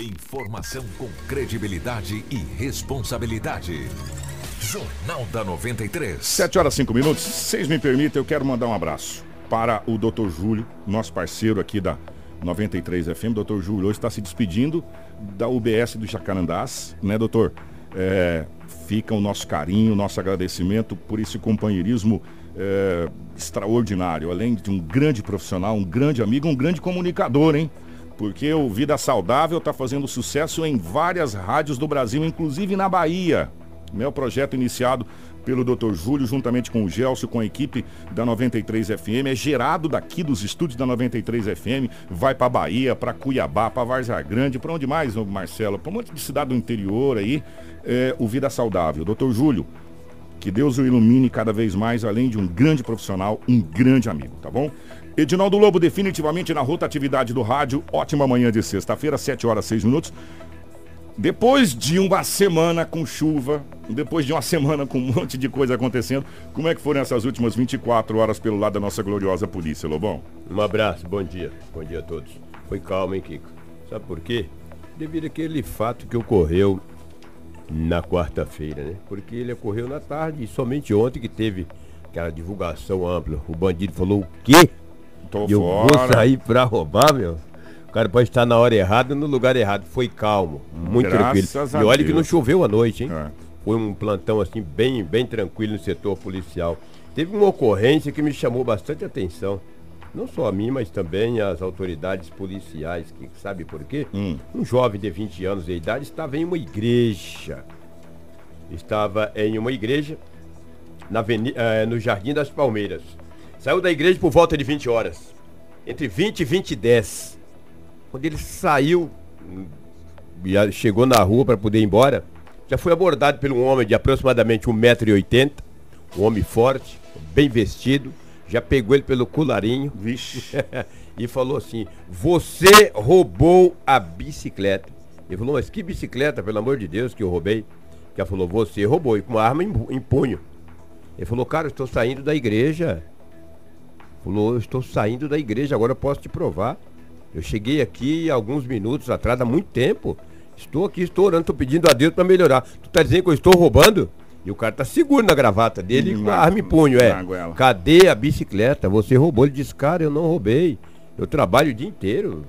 Informação com credibilidade e responsabilidade. Jornal da 93. 7 horas 5 minutos. Vocês me permitem, eu quero mandar um abraço para o Dr. Júlio, nosso parceiro aqui da 93 FM. Dr. Júlio hoje está se despedindo da UBS do Jacarandás, né, doutor? É, fica o nosso carinho, nosso agradecimento por esse companheirismo é, extraordinário. Além de um grande profissional, um grande amigo, um grande comunicador, hein? Porque o Vida Saudável está fazendo sucesso em várias rádios do Brasil, inclusive na Bahia. Meu projeto iniciado pelo Dr. Júlio, juntamente com o Gelson, com a equipe da 93 FM, é gerado daqui dos estúdios da 93 FM, vai para Bahia, para Cuiabá, para Várzea Grande, para onde mais, Marcelo? Para um monte de cidade do interior aí, é, o Vida Saudável. Dr. Júlio, que Deus o ilumine cada vez mais, além de um grande profissional, um grande amigo, tá bom? Edinaldo Lobo, definitivamente na rotatividade do rádio. Ótima manhã de sexta-feira, 7 horas 6 minutos. Depois de uma semana com chuva, depois de uma semana com um monte de coisa acontecendo, como é que foram essas últimas 24 horas pelo lado da nossa gloriosa polícia, Lobão? Um abraço, bom dia. Bom dia a todos. Foi calmo, hein, Kiko? Sabe por quê? Devido àquele fato que ocorreu na quarta-feira, né? Porque ele ocorreu na tarde e somente ontem que teve aquela divulgação ampla. O bandido falou o quê? Tô eu fora. vou sair pra roubar, meu? O cara pode estar na hora errada no lugar errado. Foi calmo, muito Graças tranquilo. a E olha que Deus. não choveu à noite, hein? É. Foi um plantão assim bem, bem tranquilo no setor policial. Teve uma ocorrência que me chamou bastante atenção. Não só a mim, mas também as autoridades policiais, que sabe por quê? Hum. Um jovem de 20 anos de idade estava em uma igreja. Estava em uma igreja na eh, no Jardim das Palmeiras. Saiu da igreja por volta de 20 horas. Entre 20 e 20 e 10. Quando ele saiu e chegou na rua para poder ir embora, já foi abordado por um homem de aproximadamente 1,80m, um homem forte, bem vestido, já pegou ele pelo colarinho e falou assim: Você roubou a bicicleta. Ele falou: Mas que bicicleta, pelo amor de Deus, que eu roubei? Que ela falou: Você roubou, e com uma arma em, em punho. Ele falou: Cara, eu estou saindo da igreja. Falou: Eu estou saindo da igreja, agora eu posso te provar. Eu cheguei aqui alguns minutos atrás, há muito tempo. Estou aqui, estou orando, estou pedindo a Deus para melhorar. Tu tá dizendo que eu estou roubando? E o cara tá seguro na gravata dele com a arma em punho, é. Cadê a bicicleta? Você roubou. Ele disse, cara, eu não roubei. Eu trabalho o dia inteiro.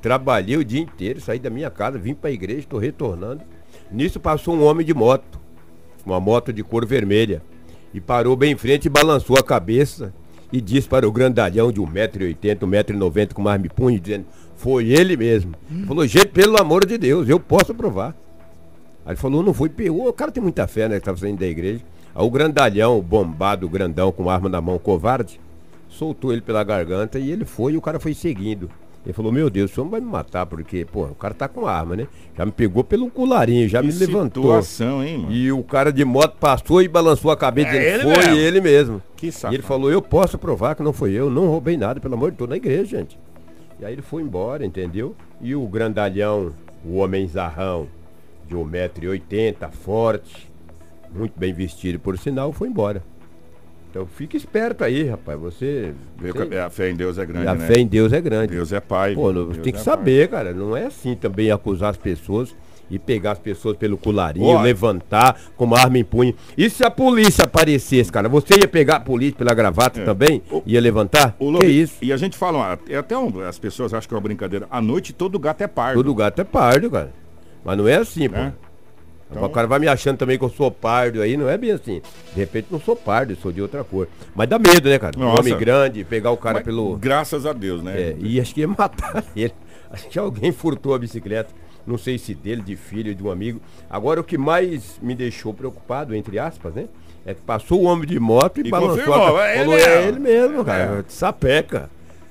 Trabalhei o dia inteiro, saí da minha casa, vim para a igreja, estou retornando. Nisso passou um homem de moto, uma moto de cor vermelha, e parou bem em frente e balançou a cabeça e disse para o grandalhão de 1,80m, 1,90m com arma em punho, dizendo, foi ele mesmo. Ele falou, gente, pelo amor de Deus, eu posso provar. Aí ele falou, não foi. O cara tem muita fé, né? Que tava saindo da igreja. Aí o grandalhão, bombado, grandão, com arma na mão, covarde, soltou ele pela garganta e ele foi e o cara foi seguindo. Ele falou, meu Deus, o senhor não vai me matar, porque, pô, o cara tá com arma, né? Já me pegou pelo colarinho, já Que me levantou. situação, hein, mano? E o cara de moto passou e balançou a cabeça É dele. ele Foi mesmo. ele mesmo. Que E safado. ele falou, eu posso provar que não foi eu, não roubei nada, pelo amor de Deus, na igreja, gente. E aí ele foi embora, entendeu? E o grandalhão, o homem zarrão, de 1,80m, forte, muito bem vestido por sinal, foi embora. Então fica esperto aí, rapaz. Você. Você- que A fé em Deus é grande, a né? fé em Deus é grande. Deus é pai. Pô, não- tem que é saber, cara. Não é assim também acusar as pessoas e pegar as pessoas pelo colarinho, levantar com uma arma em punho. E se a polícia aparecesse, cara? Você ia pegar a polícia pela gravata É. também? O- Ia levantar? O que Lobo, isso? E a gente fala, ó, é até um- as pessoas acham que é uma brincadeira. À noite todo gato é pardo. Todo gato é pardo, cara. Mas não é assim, pô. Então- O cara vai me achando também que eu sou pardo aí, não é bem assim. De repente não sou pardo, sou de outra cor. Mas dá medo, né, cara? Um Nossa. homem grande, pegar o cara Mas, pelo. Graças a Deus, né? É, e acho que ia matar ele. Acho que alguém furtou a bicicleta. Não sei se dele, de filho, de um amigo. Agora o que mais me deixou preocupado, entre aspas, né? É que passou o homem de moto e, E balançou confirmou, a é falou, ele é mesmo." ele mesmo, cara. É. Sapeca.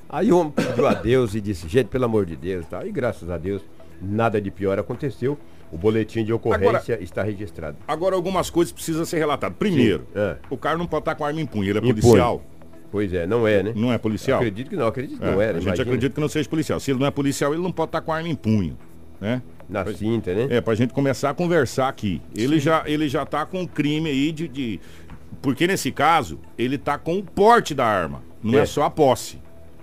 Aí o homem pediu a Deus e disse, gente, pelo amor de Deus, tá? E graças a Deus, nada de pior aconteceu. O boletim de ocorrência está registrado. Agora algumas coisas precisam ser relatadas. Primeiro, é. o cara não pode estar com arma em punho. Ele é policial. Pois é, não é, né? Não é policial? Acredito que não, acredito que É, não era. a gente imagina. acredita que não seja policial. Se ele não é policial, ele não pode estar com arma em punho. Né? Na cinta, né? É, pra gente começar a conversar aqui. Ele já, ele já tá com um crime aí de, de- Porque nesse caso, ele tá com o porte da arma. Não é, É. só a posse.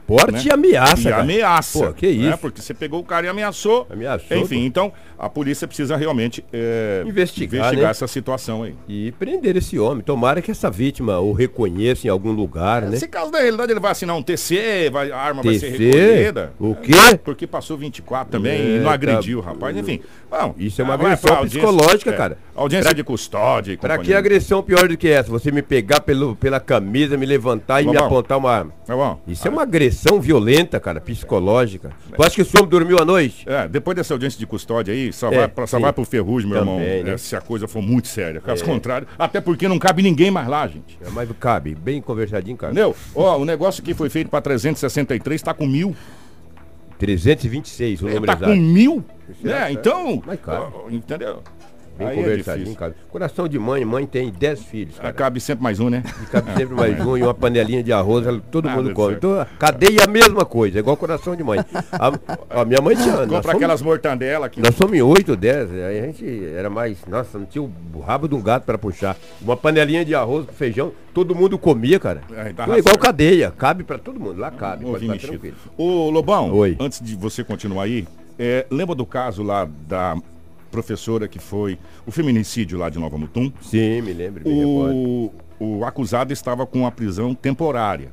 Porte né? e ameaça, E cara. ameaça. Pô, que isso. né? Porque você pegou o cara e ameaçou. Ameaçou, Enfim, pô. então a polícia precisa realmente é, Investigar, né? essa situação aí. E prender esse homem. Tomara que essa vítima o reconheça em algum lugar, né? Se caso da realidade ele vai assinar um TC, vai, a arma vai ser TC? recolhida. O quê? Porque passou 24 também É, e não tá- agrediu o rapaz. Enfim, bom, Isso é uma vai agressão psicológica, é, cara. Audiência Pra- de custódia Pra que agressão pior do que essa? Você me pegar pelo, pela camisa, me levantar e me Lobão. apontar uma arma. Tá? Isso é uma agressão violenta, cara, psicológica. Tu acha que esse homem dormiu à noite? É, depois dessa audiência de custódia aí, só, É, vai, pra, só vai pro ferrugem, meu Também, irmão, né? é, se a coisa for muito séria. Caso contrário, até porque não cabe ninguém mais lá, gente. É, Mas cabe, bem conversadinho, cara. Entendeu? Ó, o negócio que foi feito pra 363 tá com mil. 326 o número Tá com exato. mil. Será né? que é? Então, Mas cabe. ó, entendeu? Bem Aí é conversadinho, difícil. cara. Coração de mãe, mãe tem 10 filhos, cara. Cabe sempre mais um, né? E cabe sempre mais um e uma panelinha de arroz, todo Ah, mundo come. céu. Então, cadeia é a mesma coisa, é igual coração de mãe. A, a minha mãe tinha. Compra somos- aquelas mortandelas aqui. Nós somos em 8, 10, aí a gente era mais. Nossa, não tinha o rabo de um gato para puxar. Uma panelinha de arroz com feijão, todo mundo comia, cara. É, tá Então é igual certo. cadeia, cabe para todo mundo, lá cabe, Ô, pode. Ô, Lobão, Oi. antes de você continuar aí, é, lembra do caso lá da professora que foi o feminicídio lá de Nova Mutum? Sim, me lembro. O, o acusado estava com a prisão temporária.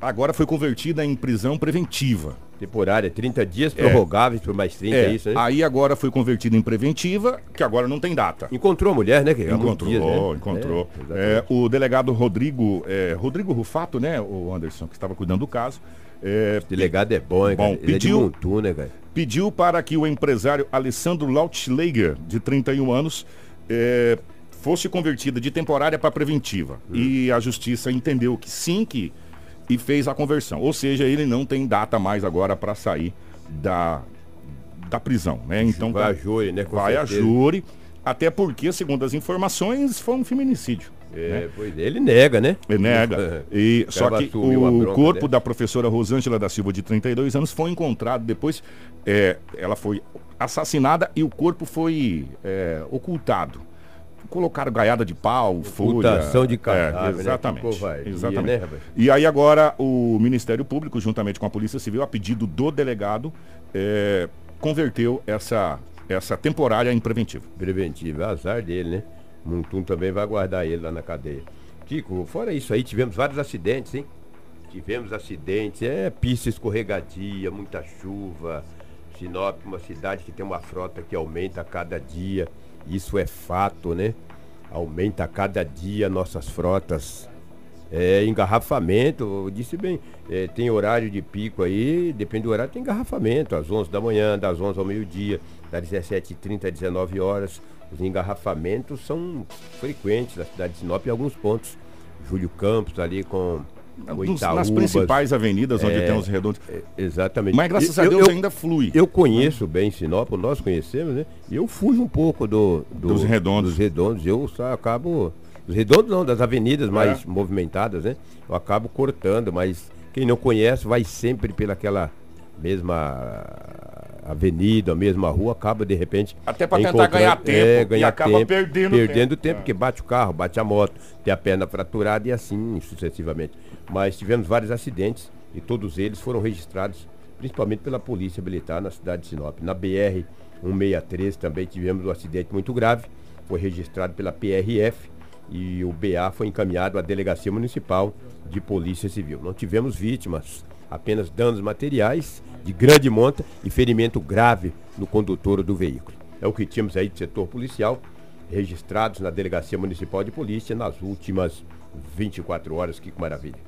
Agora foi convertida em prisão preventiva. Temporária, 30 dias prorrogáveis por mais 30, é, isso, né? Aí agora foi convertida em preventiva, que agora não tem data. Encontrou a mulher, né? Que muitos Encontrou, dias, né? encontrou. É. É, o delegado Rodrigo, é, Rodrigo Rufato, né, o Anderson, que estava cuidando do caso, é, Delegado é bom, hein, Bom, cara? É pediu- Montu, né, cara? pediu para que o empresário Alessandro Lautschlager, de 31 anos, é, fosse convertida de temporária para preventiva. Hum. E a justiça entendeu que sim, que e fez a conversão. Ou seja, ele não tem data mais agora para sair da, da prisão, né? Então Vai tá- a júri, né? com vai a certeza. júri, até porque, segundo as informações, foi um feminicídio. É, né? pois é, ele nega, né? Ele nega. E, só que a o bronca corpo da professora Rosângela da Silva, de 32 anos, foi encontrado depois. é, ela foi assassinada e o corpo foi é, ocultado. Colocaram gaiada de pau, folha. Ocultação de cadáver, né? É, Que exatamente. covardia, exatamente. né, rapaz? e aí agora o Ministério Público, juntamente com a Polícia Civil, a pedido do delegado, é, converteu essa, essa temporária em preventiva. Preventivo, é azar dele, né? Montum também vai guardar ele lá na cadeia. Kiko, fora isso aí, tivemos vários acidentes, hein? Tivemos acidentes, é pista escorregadia, muita chuva. Sinop, uma cidade que tem uma frota que aumenta a cada dia. Isso é fato, né? Aumenta a cada dia nossas frotas. É, engarrafamento, eu disse bem, é, tem horário de pico aí, depende do horário, tem engarrafamento, às 11 da manhã, das 11 ao meio-dia, das 17h30 às 19 horas. Os engarrafamentos são frequentes na cidade de Sinop em alguns pontos. Júlio Campos ali com o Nos- nas principais avenidas onde É, tem os redondos. É, Exatamente. Mas graças Eu- a Deus eu- ainda flui. eu conheço bem Sinop, nós conhecemos, né? E eu fujo um pouco do, do- Dos redondos. Dos redondos. Eu só acabo. Dos redondos não, das avenidas mais É. movimentadas, né? Eu acabo cortando, mas quem não conhece vai sempre pelaquela mesma avenida, a mesma rua, acaba de repente. Até pra tentar ganhar tempo, É, e ganhar acaba tempo, perdendo Perdendo tempo. tempo, É. porque bate o carro, bate a moto, tem a perna fraturada e assim sucessivamente. Mas tivemos vários acidentes e todos eles foram registrados principalmente pela Polícia Militar na cidade de Sinop. Na BR 163 também tivemos um acidente muito grave, foi registrado pela PRF e o BA foi encaminhado à Delegacia Municipal de Polícia Civil. Não tivemos vítimas, apenas danos materiais de grande monta e ferimento grave no condutor do veículo. É o que tínhamos aí de setor policial registrados na Delegacia Municipal de Polícia nas últimas 24 horas. Que maravilha.